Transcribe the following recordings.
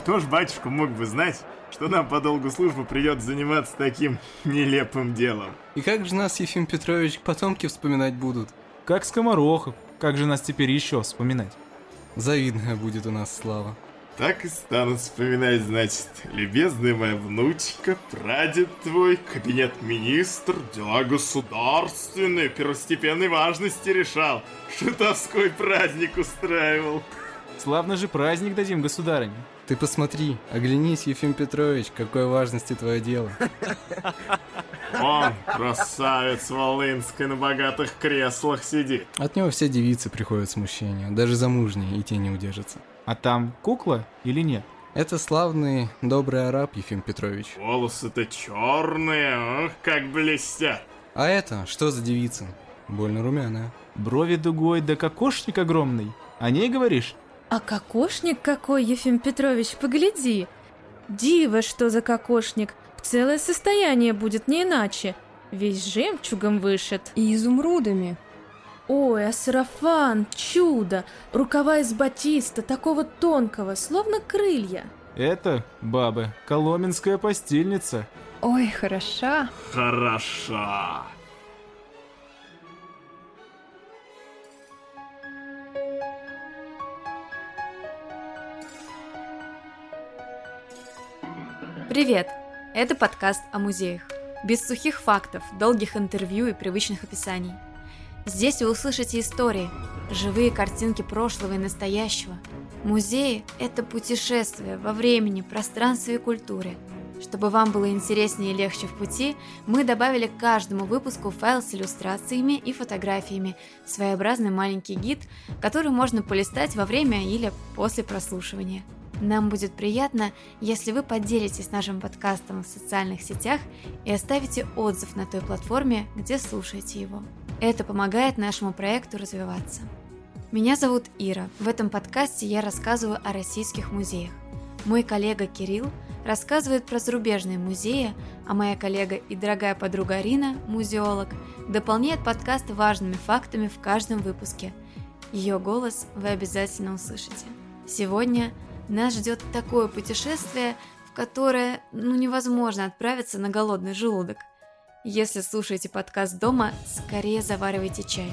Кто ж, батюшка, мог бы знать, что нам по долгу службы придется заниматься таким нелепым делом? И как же нас, Ефим Петрович, потомки вспоминать будут? Как скоморохов. Как же нас теперь еще вспоминать? Завидная будет у нас слава. Так и станут вспоминать, значит, любезная моя внучка, прадед твой, кабинет-министр, дела государственные, первостепенной важности решал, шутовской праздник устраивал. Славно же праздник дадим, государыне. Ты посмотри, оглянись, Ефим Петрович, какой важности твое дело. Он, красавец Волынской, на богатых креслах сидит. От него все девицы приходят в смущение, даже замужние, и те не удержатся. А там кукла или нет? Это славный, добрый араб, Ефим Петрович. Волосы-то черные, ох, как блестят. А это, что за девица? Больно румяная. Брови дугой, да кокошник огромный. О ней говоришь? А кокошник какой, Ефим Петрович, погляди. Диво, что за кокошник. Целое состояние будет не иначе. Весь жемчугом вышит. И изумрудами. Ой, а сарафан, чудо! Рукава из батиста, такого тонкого, словно крылья. Это, бабы, коломенская постельница. Ой, хороша. Хороша. Привет! Это подкаст о музеях. Без сухих фактов, долгих интервью и привычных описаний. Здесь вы услышите истории, живые картинки прошлого и настоящего. Музеи – это путешествие во времени, пространстве и культуре. Чтобы вам было интереснее и легче в пути, мы добавили к каждому выпуску файл с иллюстрациями и фотографиями, своеобразный маленький гид, который можно полистать во время или после прослушивания. Нам будет приятно, если вы поделитесь нашим подкастом в социальных сетях и оставите отзыв на той платформе, где слушаете его. Это помогает нашему проекту развиваться. Меня зовут Ира. В этом подкасте я рассказываю о российских музеях. Мой коллега Кирилл рассказывает про зарубежные музеи, а моя коллега и дорогая подруга Арина, музеолог, дополняет подкаст важными фактами в каждом выпуске. Ее голос вы обязательно услышите. Сегодня – нас ждет такое путешествие, в которое ну невозможно отправиться на голодный желудок. Если слушаете подкаст дома, скорее заваривайте чай.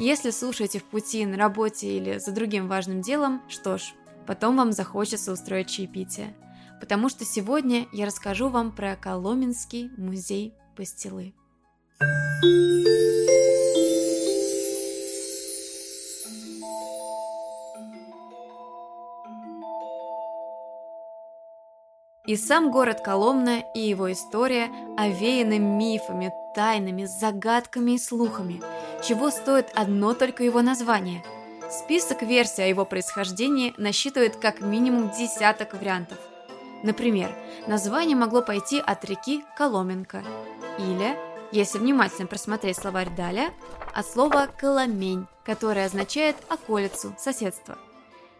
Если слушаете в пути, на работе или за другим важным делом, что ж, потом вам захочется устроить чаепитие. Потому что сегодня я расскажу вам про Коломенский музей пастилы. Thank you И сам город Коломна и его история овеяны мифами, тайнами, загадками и слухами, чего стоит одно только его название. Список версий о его происхождении насчитывает как минимум десяток вариантов. Например, название могло пойти от реки Коломенко или, если внимательно просмотреть словарь Даля, от слова «коломень», которое означает «околицу», «соседство».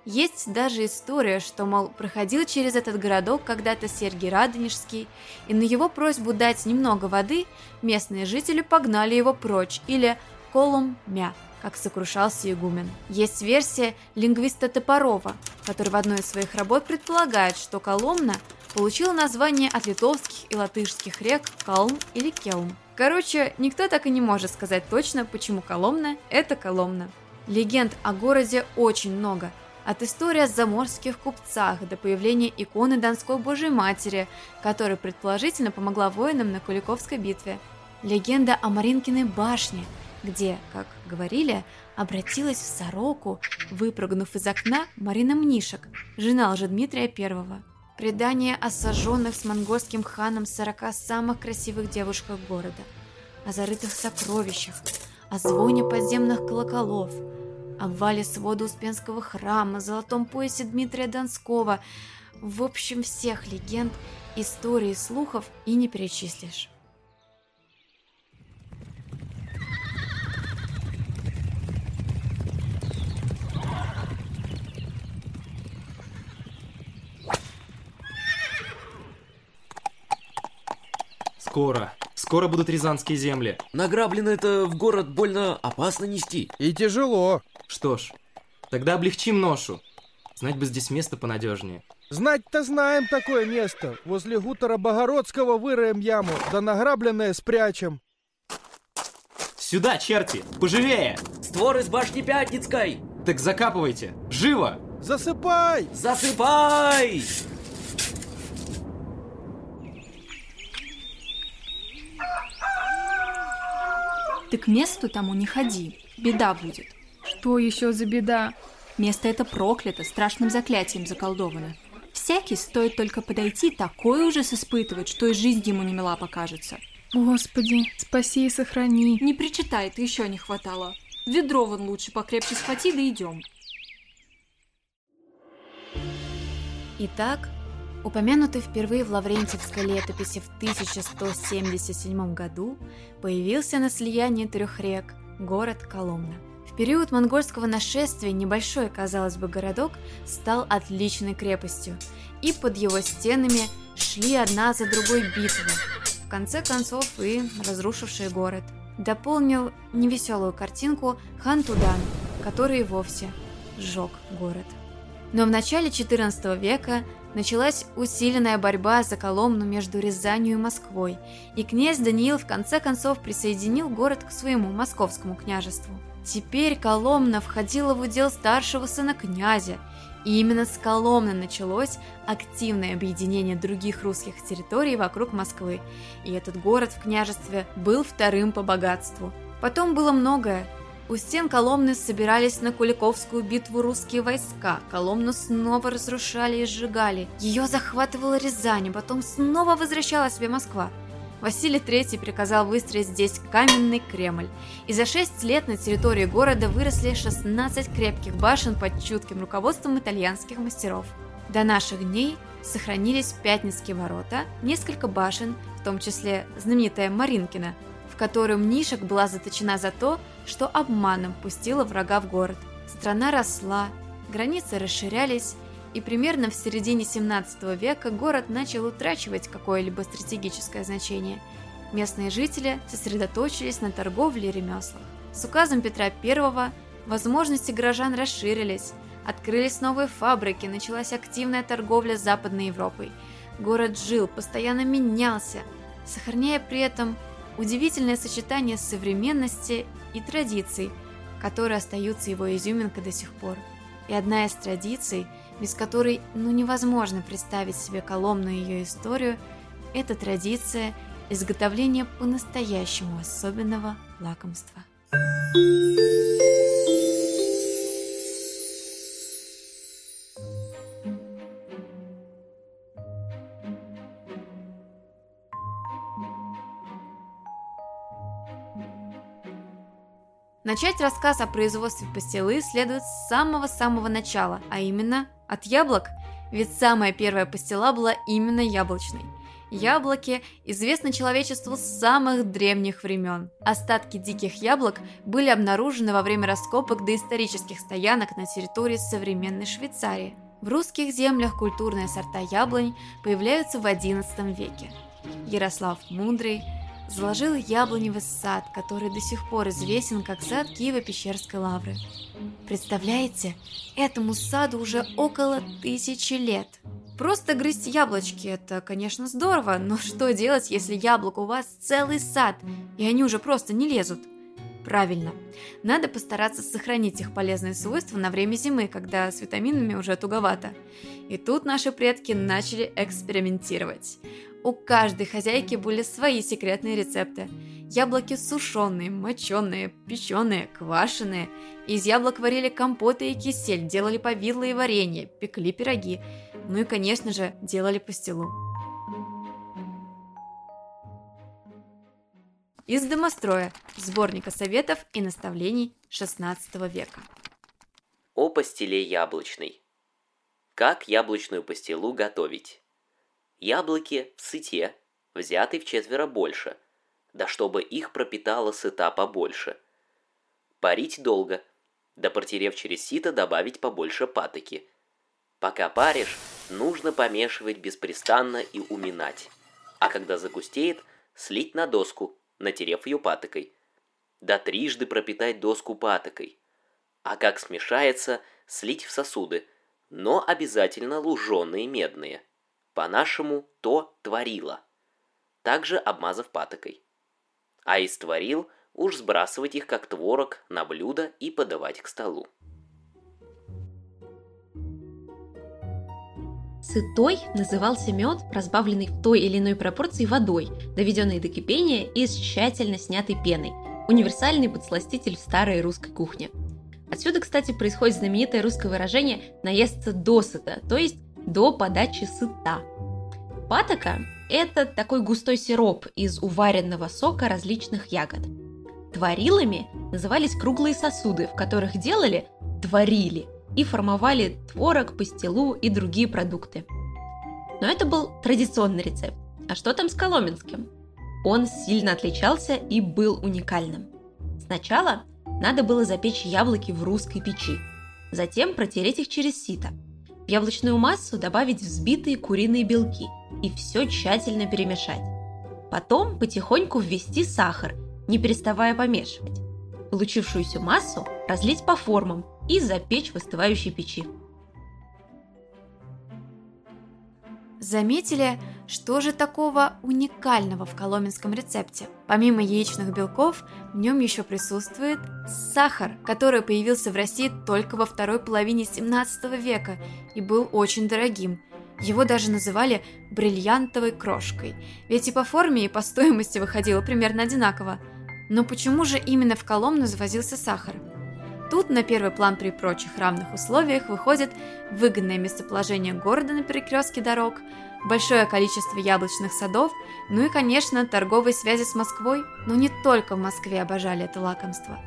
Есть даже история, что, мол, проходил через этот городок когда-то Сергий Радонежский, и на его просьбу дать немного воды местные жители погнали его прочь, или «колом-мя», как сокрушался игумен. Есть версия лингвиста Топорова, который в одной из своих работ предполагает, что Коломна получила название от литовских и латышских рек Калм или Келм. Короче, никто так и не может сказать точно, почему Коломна – это Коломна. Легенд о городе очень много – от истории о заморских купцах до появления иконы Донской Божьей Матери, которая предположительно помогла воинам на Куликовской битве. Легенда о Маринкиной башне, где, как говорили, обратилась в сороку, выпрыгнув из окна Марина Мнишек, жена Лжедмитрия I. Предание о сожженных с монгольским ханом сорока самых красивых девушках города, о зарытых сокровищах, о звоне подземных колоколов – обвале свода Успенского храма, золотом поясе Дмитрия Донского. В общем, всех легенд, историй, слухов и не перечислишь. Скоро. Скоро будут рязанские земли. Награблено это в город больно опасно нести. И тяжело. Что ж, тогда облегчим ношу. Знать бы здесь место понадежнее. Знать-то знаем такое место. Возле хутора Богородского выроем яму, да награбленное спрячем. Сюда, черти! Поживее! Створ из башни Пятницкой! Так закапывайте! Живо! Засыпай! Засыпай! Ты к месту тому не ходи, беда будет. Что еще за беда? Место это проклято, страшным заклятием заколдовано. Всякий стоит только подойти, такой ужас испытывать, что и жизнь ему не мила покажется. Господи, спаси и сохрани. Не причитай, ты еще не хватало. Ведро вон лучше покрепче схвати, да идем. Итак, упомянутый впервые в Лаврентьевской летописи в 1177 году, появился на слиянии трех рек город Коломна. В период монгольского нашествия небольшой, казалось бы, городок стал отличной крепостью, и под его стенами шли одна за другой битвы, в конце концов и разрушивший город. Дополнил невеселую картинку хан Тудан, который и вовсе сжег город. Но в начале XIV века началась усиленная борьба за Коломну между Рязанью и Москвой, и князь Даниил в конце концов присоединил город к своему московскому княжеству. Теперь Коломна входила в удел старшего сына князя, и именно с Коломны началось активное объединение других русских территорий вокруг Москвы, и этот город в княжестве был вторым по богатству. Потом было многое. У стен Коломны собирались на Куликовскую битву русские войска, Коломну снова разрушали и сжигали, ее захватывала Рязань, а потом снова возвращала себе Москва. Василий III приказал выстроить здесь каменный Кремль, и за 6 лет на территории города выросли 16 крепких башен под чутким руководством итальянских мастеров. До наших дней сохранились Пятницкие ворота, несколько башен, в том числе знаменитая Маринкина, в которую Мнишек была заточена за то, что обманом пустила врага в город. Страна росла, границы расширялись, и примерно в середине 17 века город начал утрачивать какое-либо стратегическое значение. Местные жители сосредоточились на торговле и ремеслах. С указом Петра I возможности горожан расширились, открылись новые фабрики, началась активная торговля с Западной Европой. Город жил, постоянно менялся, сохраняя при этом удивительное сочетание современности и традиций, которые остаются его изюминкой до сих пор. И одна из традиций – без которой ну невозможно представить себе Коломну и ее историю, это традиция изготовления по-настоящему особенного лакомства. Начать рассказ о производстве пастилы следует с самого-самого начала, а именно от яблок, ведь самая первая пастила была именно яблочной. Яблоки известны человечеству с самых древних времен. Остатки диких яблок были обнаружены во время раскопок доисторических стоянок на территории современной Швейцарии. В русских землях культурные сорта яблонь появляются в XI веке. Ярослав Мудрый – заложил яблоневый сад, который до сих пор известен как сад Киево-Пещерской лавры. Представляете, этому саду уже около тысячи лет. Просто грызть яблочки – это, конечно, здорово, но что делать, если яблок у вас целый сад, и они уже просто не лезут? Правильно, надо постараться сохранить их полезные свойства на время зимы, когда с витаминами уже туговато. И тут наши предки начали экспериментировать. У каждой хозяйки были свои секретные рецепты. Яблоки сушеные, моченые, печеные, квашеные. Из яблок варили компоты и кисель, делали повидло и варенье, пекли пироги. Ну и, конечно же, делали пастилу. Из домостроя, сборника советов и наставлений XVI века. О пастиле яблочной. Как яблочную пастилу готовить? Яблоки в сыте, взяты в четверо больше, да чтобы их пропитала сыта побольше. Парить долго, да протерев через сито добавить побольше патоки. Пока паришь, нужно помешивать беспрестанно и уминать. А когда загустеет, слить на доску, натерев ее патокой. Да трижды пропитать доску патокой. А как смешается, слить в сосуды, но обязательно луженые медные. По-нашему то творило, также обмазав патокой. А из творил уж сбрасывать их как творог на блюдо и подавать к столу. Сытой назывался мед, разбавленный в той или иной пропорции водой, доведенной до кипения и с тщательно снятой пеной. Универсальный подсластитель в старой русской кухне. Отсюда, кстати, происходит знаменитое русское выражение «наесться досыта», то есть до подачи сыта. Патока – это такой густой сироп из уваренного сока различных ягод. Творилами назывались круглые сосуды, в которых делали творили и формовали творог, пастилу и другие продукты. Но это был традиционный рецепт. А что там с коломенским? Он сильно отличался и был уникальным. Сначала надо было запечь яблоки в русской печи, затем протереть их через сито. Яблочную массу добавить взбитые куриные белки и все тщательно перемешать. Потом потихоньку ввести сахар, не переставая помешивать. Получившуюся массу разлить по формам и запечь в остывающей печи. Заметили, что же такого уникального в коломенском рецепте? Помимо яичных белков, в нем еще присутствует сахар, который появился в России только во второй половине 17 века и был очень дорогим. Его даже называли бриллиантовой крошкой, ведь и по форме, и по стоимости выходило примерно одинаково. Но почему же именно в Коломну завозился сахар? Тут на первый план при прочих равных условиях выходит выгодное местоположение города на перекрестке дорог, большое количество яблочных садов, ну и, конечно, торговые связи с Москвой. Но не только в Москве обожали это лакомство.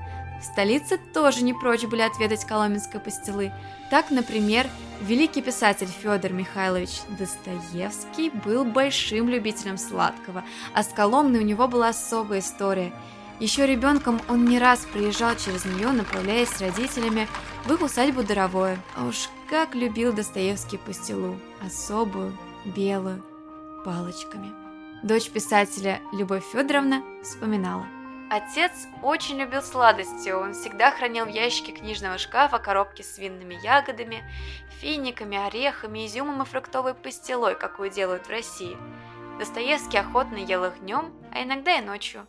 В столице тоже не прочь были отведать коломенской пастилы. Так, например, великий писатель Федор Михайлович Достоевский был большим любителем сладкого, а с Коломной у него была особая история – еще ребенком он не раз приезжал через нее, направляясь с родителями в их усадьбу Доровое. А уж как любил Достоевский пастилу, особую, белую, палочками. Дочь писателя Любовь Федоровна вспоминала. Отец очень любил сладости, он всегда хранил в ящике книжного шкафа коробки с винными ягодами, финиками, орехами, изюмом и фруктовой пастилой, какую делают в России. Достоевский охотно ел их днем, а иногда и ночью.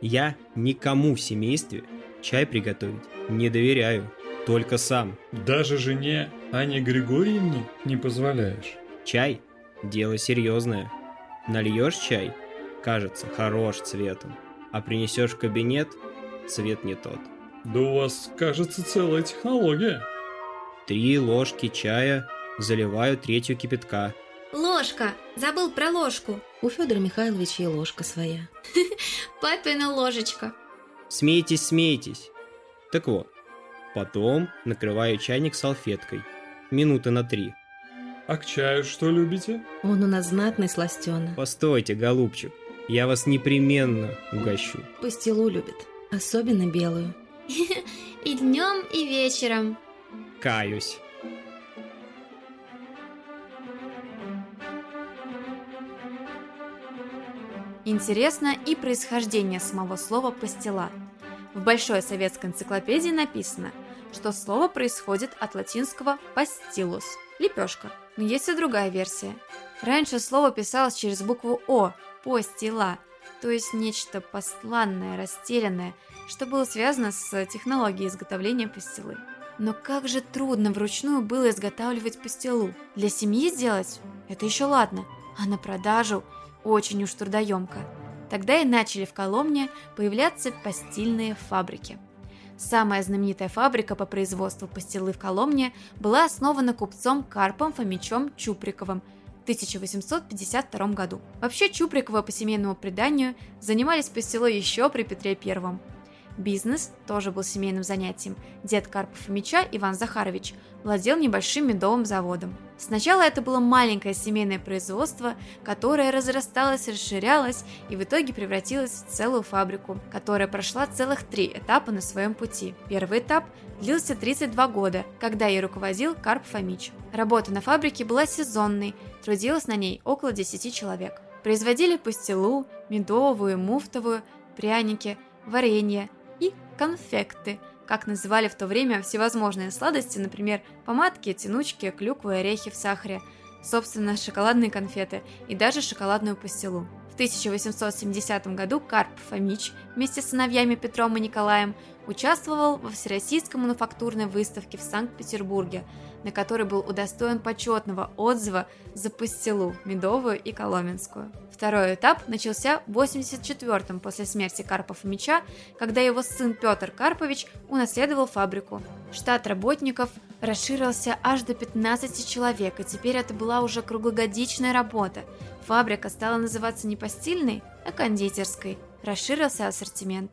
Я никому в семействе чай приготовить не доверяю, только сам. Даже жене Ане Григорьевне не позволяешь? Чай – дело серьезное. Нальешь чай – кажется хорош цветом, а принесешь в кабинет – цвет не тот. Да у вас, кажется, целая технология. Три ложки чая заливаю третью кипятка. Ложка! Забыл про ложку. У Федора Михайловича и ложка своя. Папина ложечка. Смейтесь, смейтесь. Так вот, потом накрываю чайник салфеткой. Минуты на три. А к чаю что любите? Он у нас знатный сластеный. Постойте, голубчик, я вас непременно угощу. Пастилу любит, особенно белую. И днем, и вечером. Каюсь. Интересно и происхождение самого слова «пастила». В Большой советской энциклопедии написано, что слово происходит от латинского «pastilus» – лепешка. Но есть и другая версия. Раньше слово писалось через букву «о» – «постила», то есть нечто посланное, растерянное, что было связано с технологией изготовления пастилы. Но как же трудно вручную было изготавливать пастилу. Для семьи сделать – это еще ладно, а на продажу – очень уж трудоемко. Тогда и начали в Коломне появляться постельные фабрики. Самая знаменитая фабрика по производству пастилы в Коломне была основана купцом Карпом Фомичом Чуприковым в 1852 году. Вообще Чуприкова по семейному преданию занимались пастилой еще при Петре Первом. Бизнес тоже был семейным занятием. Дед Карпа Фомича, Иван Захарович, владел небольшим медовым заводом. Сначала это было маленькое семейное производство, которое разрасталось, расширялось и в итоге превратилось в целую фабрику, которая прошла целых три этапа на своем пути. Первый этап длился 32 года, когда ей руководил Карп Фомич. Работа на фабрике была сезонной, трудилось на ней около 10 человек. Производили пастилу, медовую, муфтовую, пряники, варенье и конфекты, как называли в то время всевозможные сладости, например, помадки, тянучки, клюквы, орехи в сахаре, собственно, шоколадные конфеты и даже шоколадную пастилу. В 1870 году Карп Фомич вместе с сыновьями Петром и Николаем участвовал во Всероссийской мануфактурной выставке в Санкт-Петербурге, на которой был удостоен почетного отзыва за пастилу, медовую и коломенскую. Второй этап начался в 84-м после смерти Карпа Фомича, когда его сын Петр Карпович унаследовал фабрику. Штат работников расширился аж до 15 человек, и теперь это была уже круглогодичная работа. Фабрика стала называться не постельной, а кондитерской. Расширился ассортимент.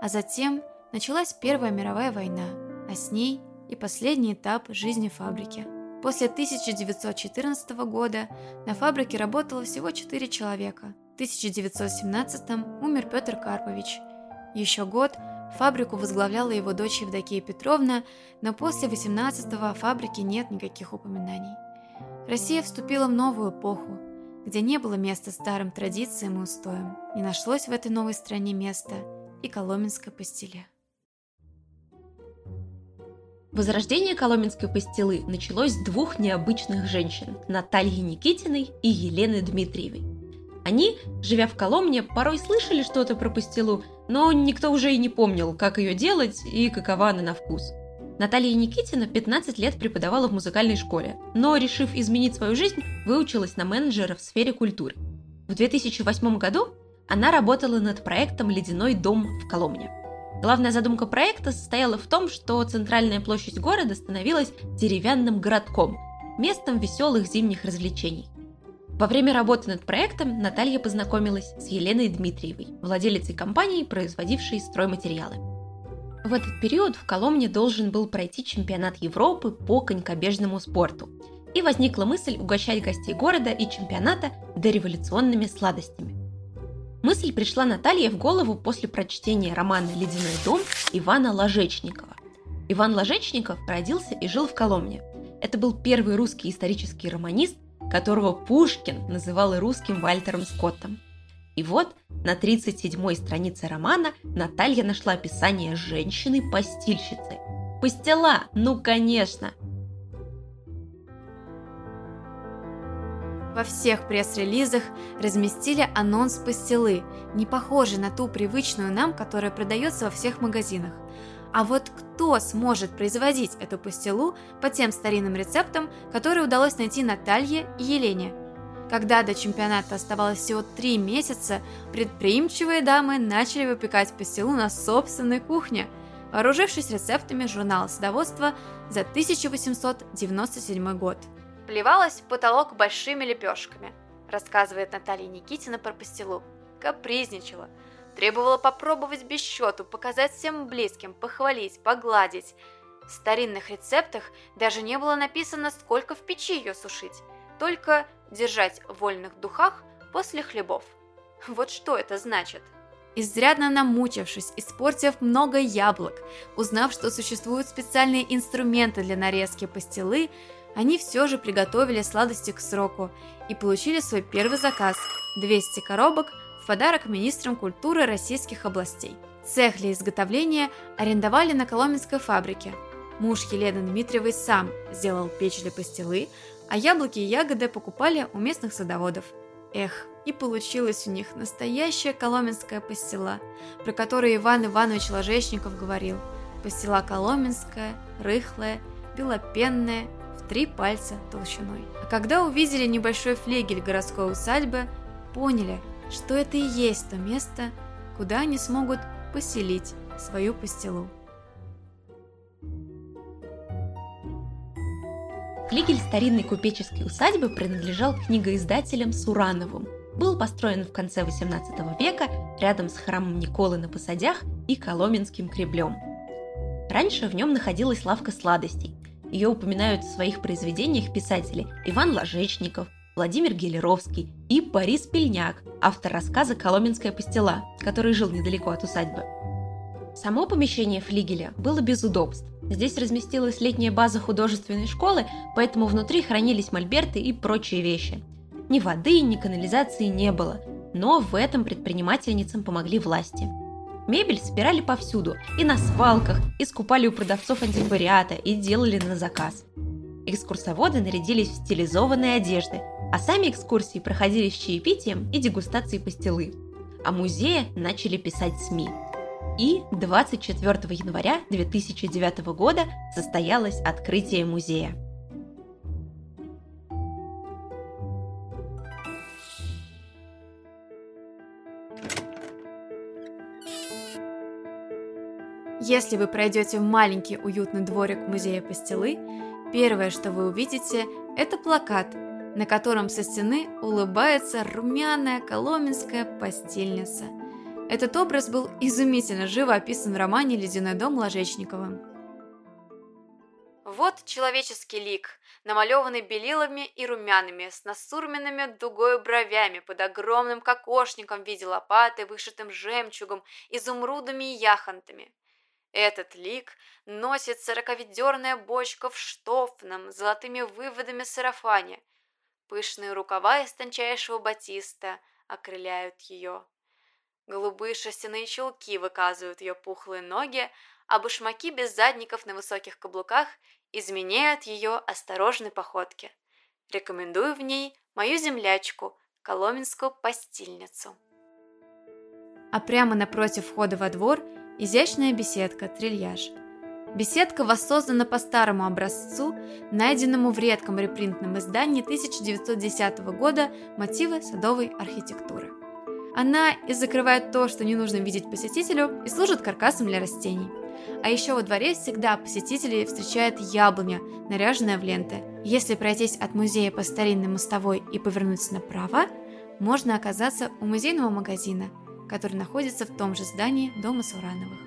А затем началась Первая мировая война, а с ней и последний этап жизни фабрики. После 1914 года на фабрике работало всего 4 человека. В 1917 умер Петр Карпович. Еще год фабрику возглавляла его дочь Евдокия Петровна, но после 18-го о фабрике нет никаких упоминаний. Россия вступила в новую эпоху, где не было места старым традициям и устоям. Не нашлось в этой новой стране места и коломенской пастиле. Возрождение коломенской пастилы началось с двух необычных женщин – Натальи Никитиной и Елены Дмитриевой. Они, живя в Коломне, порой слышали что-то про пастилу, но никто уже и не помнил, как ее делать и какова она на вкус. Наталья Никитина 15 лет преподавала в музыкальной школе, но, решив изменить свою жизнь, выучилась на менеджера в сфере культуры. В 2008 году она работала над проектом «Ледяной дом» в Коломне – Главная задумка проекта состояла в том, что центральная площадь города становилась деревянным городком, местом веселых зимних развлечений. Во время работы над проектом Наталья познакомилась с Еленой Дмитриевой, владелицей компании, производившей стройматериалы. В этот период в Коломне должен был пройти чемпионат Европы по конькобежному спорту. И возникла мысль угощать гостей города и чемпионата дореволюционными сладостями. Мысль пришла Наталье в голову после прочтения романа «Ледяной дом» Ивана Ложечникова. Иван Ложечников родился и жил в Коломне. Это был первый русский исторический романист, которого Пушкин называл русским Вальтером Скоттом. И вот на 37-й странице романа Наталья нашла описание женщины-постильщицы. Пастила, ну конечно! Во всех пресс-релизах разместили анонс пастилы, не похожий на ту привычную нам, которая продается во всех магазинах. А вот кто сможет производить эту пастилу по тем старинным рецептам, которые удалось найти Наталье и Елене? Когда до чемпионата оставалось всего три месяца, предприимчивые дамы начали выпекать пастилу на собственной кухне, вооружившись рецептами журнала садоводства за 1897 год. Плевалась в потолок большими лепешками, рассказывает Наталья Никитина про пастилу. Капризничала, требовала попробовать без счету, показать всем близким, похвалить, погладить. В старинных рецептах даже не было написано, сколько в печи ее сушить, только держать в вольных духах после хлебов. Вот что это значит? Изрядно намучившись, испортив много яблок, узнав, что существуют специальные инструменты для нарезки пастилы, они все же приготовили сладости к сроку и получили свой первый заказ – 200 коробок в подарок министрам культуры российских областей. Цех для изготовления арендовали на Коломенской фабрике. Муж Елены Дмитриевой сам сделал печь для пастилы, а яблоки и ягоды покупали у местных садоводов. Эх, и получилась у них настоящая коломенская пастила, про которую Иван Иванович Ложечников говорил. Пастила коломенская, рыхлая, белопенная, три пальца толщиной. А когда увидели небольшой флегель городской усадьбы, поняли, что это и есть то место, куда они смогут поселить свою пастилу. Флигель старинной купеческой усадьбы принадлежал книгоиздателям Сурановым. Был построен в конце XVIII века рядом с храмом Николы на Посадях и Коломенским креблем. Раньше в нем находилась лавка сладостей, ее упоминают в своих произведениях писатели Иван Ложечников, Владимир Гелеровский и Борис Пельняк, автор рассказа «Коломенская пастила», который жил недалеко от усадьбы. Само помещение флигеля было без удобств. Здесь разместилась летняя база художественной школы, поэтому внутри хранились мольберты и прочие вещи. Ни воды, ни канализации не было, но в этом предпринимательницам помогли власти. Мебель собирали повсюду, и на свалках, и скупали у продавцов антиквариата, и делали на заказ. Экскурсоводы нарядились в стилизованные одежды, а сами экскурсии проходили с чаепитием и дегустацией пастилы. А музеи начали писать СМИ – и 24 января 2009 года состоялось открытие музея. Если вы пройдете в маленький уютный дворик музея пастилы, первое, что вы увидите, это плакат, на котором со стены улыбается румяная коломенская постельница – этот образ был изумительно живо описан в романе «Ледяной дом» Ложечникова. Вот человеческий лик, намалеванный белилами и румянами, с насурменными дугою бровями, под огромным кокошником в виде лопаты, вышитым жемчугом, изумрудами и яхонтами. Этот лик носит сороковедерная бочка в штофном, золотыми выводами сарафане. Пышные рукава из тончайшего батиста окрыляют ее. Голубые шерстяные чулки выказывают ее пухлые ноги, а башмаки без задников на высоких каблуках изменяют ее осторожной походке. Рекомендую в ней мою землячку, коломенскую постильницу. А прямо напротив входа во двор изящная беседка, трильяж. Беседка воссоздана по старому образцу, найденному в редком репринтном издании 1910 года мотивы садовой архитектуры. Она и закрывает то, что не нужно видеть посетителю, и служит каркасом для растений. А еще во дворе всегда посетителей встречает яблоня, наряженная в ленты. Если пройтись от музея по старинной мостовой и повернуть направо, можно оказаться у музейного магазина, который находится в том же здании дома Сурановых.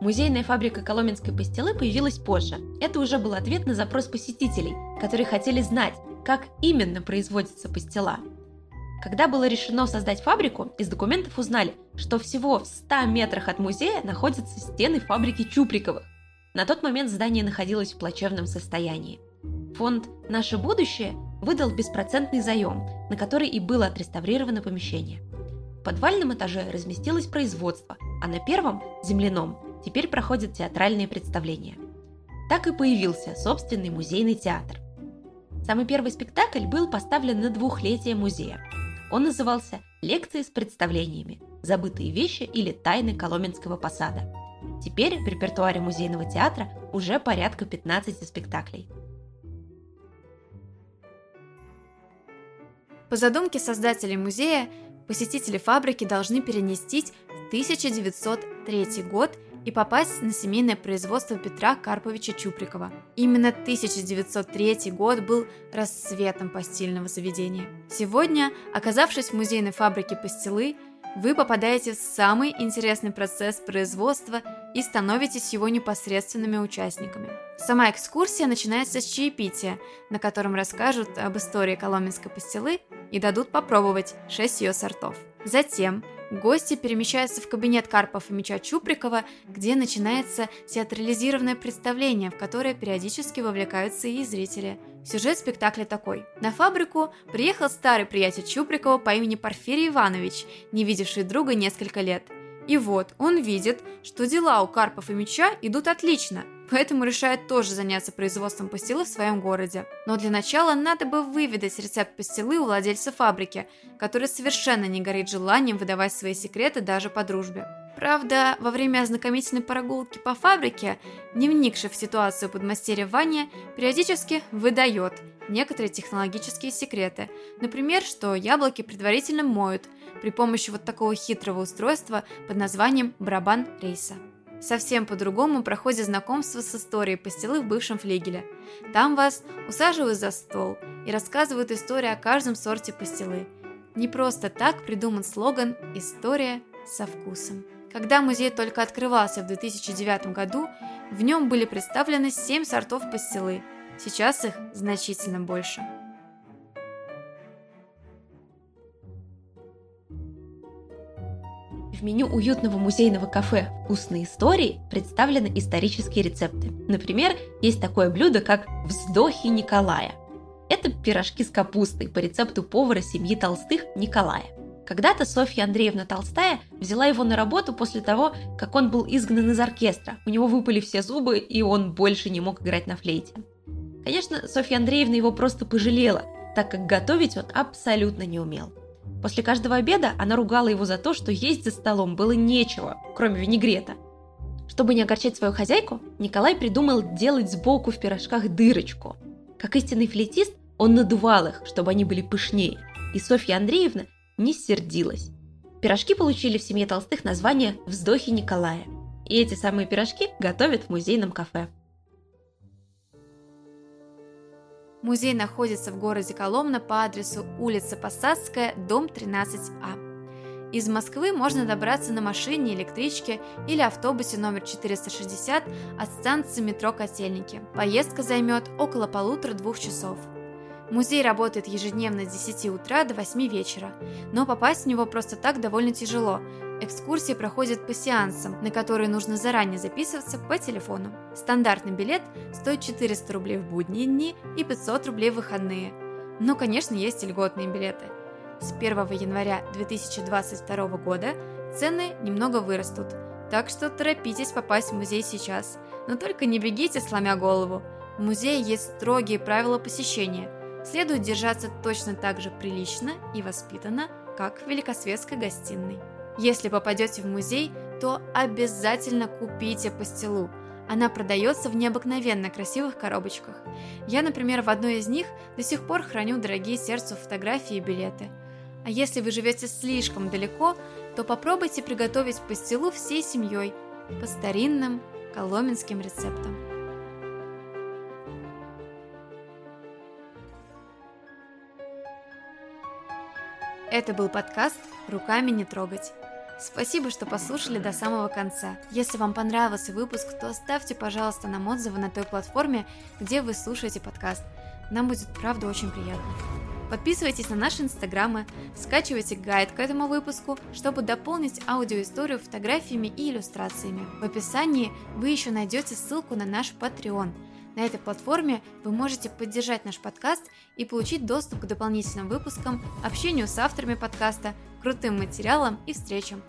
Музейная фабрика Коломенской пастилы появилась позже. Это уже был ответ на запрос посетителей, которые хотели знать, как именно производится пастила. Когда было решено создать фабрику, из документов узнали, что всего в 100 метрах от музея находятся стены фабрики Чуприковых. На тот момент здание находилось в плачевном состоянии. Фонд «Наше будущее» выдал беспроцентный заем, на который и было отреставрировано помещение. В подвальном этаже разместилось производство, а на первом, земляном, теперь проходят театральные представления. Так и появился собственный музейный театр. Самый первый спектакль был поставлен на двухлетие музея. Он назывался «Лекции с представлениями. Забытые вещи или тайны Коломенского посада». Теперь в репертуаре музейного театра уже порядка 15 спектаклей. По задумке создателей музея, посетители фабрики должны перенестись в 1903 год и попасть на семейное производство Петра Карповича Чуприкова. Именно 1903 год был расцветом постельного заведения. Сегодня, оказавшись в музейной фабрике пастилы, вы попадаете в самый интересный процесс производства и становитесь его непосредственными участниками. Сама экскурсия начинается с чаепития, на котором расскажут об истории коломенской пастилы и дадут попробовать 6 ее сортов. Затем Гости перемещаются в кабинет Карпов и Меча Чуприкова, где начинается театрализированное представление, в которое периодически вовлекаются и зрители. Сюжет спектакля такой. На фабрику приехал старый приятель Чуприкова по имени Порфирий Иванович, не видевший друга несколько лет. И вот, он видит, что дела у Карпов и Меча идут отлично, поэтому решает тоже заняться производством пастилы в своем городе. Но для начала надо бы выведать рецепт пастилы у владельца фабрики, который совершенно не горит желанием выдавать свои секреты даже по дружбе. Правда, во время ознакомительной прогулки по фабрике, не вникший в ситуацию подмастерья Ваня периодически выдает некоторые технологические секреты. Например, что яблоки предварительно моют при помощи вот такого хитрого устройства под названием барабан рейса. Совсем по-другому проходит знакомство с историей пастилы в бывшем флигеле. Там вас усаживают за стол и рассказывают историю о каждом сорте пастилы. Не просто так придуман слоган «История со вкусом». Когда музей только открывался в 2009 году, в нем были представлены 7 сортов пастилы. Сейчас их значительно больше. Меню уютного музейного кафе «Вкусные истории» представлены исторические рецепты. Например, есть такое блюдо, как «Вздохи Николая». Это пирожки с капустой по рецепту повара семьи Толстых Николая. Когда-то Софья Андреевна Толстая взяла его на работу после того, как он был изгнан из оркестра. У него выпали все зубы, и он больше не мог играть на флейте. Конечно, Софья Андреевна его просто пожалела, так как готовить он абсолютно не умел. После каждого обеда она ругала его за то, что есть за столом было нечего, кроме винегрета. Чтобы не огорчать свою хозяйку, Николай придумал делать сбоку в пирожках дырочку. Как истинный флейтист, он надувал их, чтобы они были пышнее, и Софья Андреевна не сердилась. Пирожки получили в семье Толстых название «Вздохи Николая». И эти самые пирожки готовят в музейном кафе. Музей находится в городе Коломна по адресу улица Посадская, дом 13А. Из Москвы можно добраться на машине, электричке или автобусе номер 460 от станции метро Котельники. Поездка займет около полутора-двух часов. Музей работает ежедневно с 10 утра до 8 вечера, но попасть в него просто так довольно тяжело. Экскурсии проходят по сеансам, на которые нужно заранее записываться по телефону. Стандартный билет стоит 400 рублей в будние дни и 500 рублей в выходные. Но, конечно, есть и льготные билеты. С 1 января 2022 года цены немного вырастут, так что торопитесь попасть в музей сейчас. Но только не бегите, сломя голову. В музее есть строгие правила посещения – следует держаться точно так же прилично и воспитанно, как в Великосветской гостиной. Если попадете в музей, то обязательно купите пастилу. Она продается в необыкновенно красивых коробочках. Я, например, в одной из них до сих пор храню дорогие сердцу фотографии и билеты. А если вы живете слишком далеко, то попробуйте приготовить пастилу всей семьей по старинным коломенским рецептам. Это был подкаст «Руками не трогать». Спасибо, что послушали до самого конца. Если вам понравился выпуск, то оставьте, пожалуйста, нам отзывы на той платформе, где вы слушаете подкаст. Нам будет, правда, очень приятно. Подписывайтесь на наши инстаграмы, скачивайте гайд к этому выпуску, чтобы дополнить аудиоисторию фотографиями и иллюстрациями. В описании вы еще найдете ссылку на наш Patreon – на этой платформе вы можете поддержать наш подкаст и получить доступ к дополнительным выпускам, общению с авторами подкаста, крутым материалам и встречам.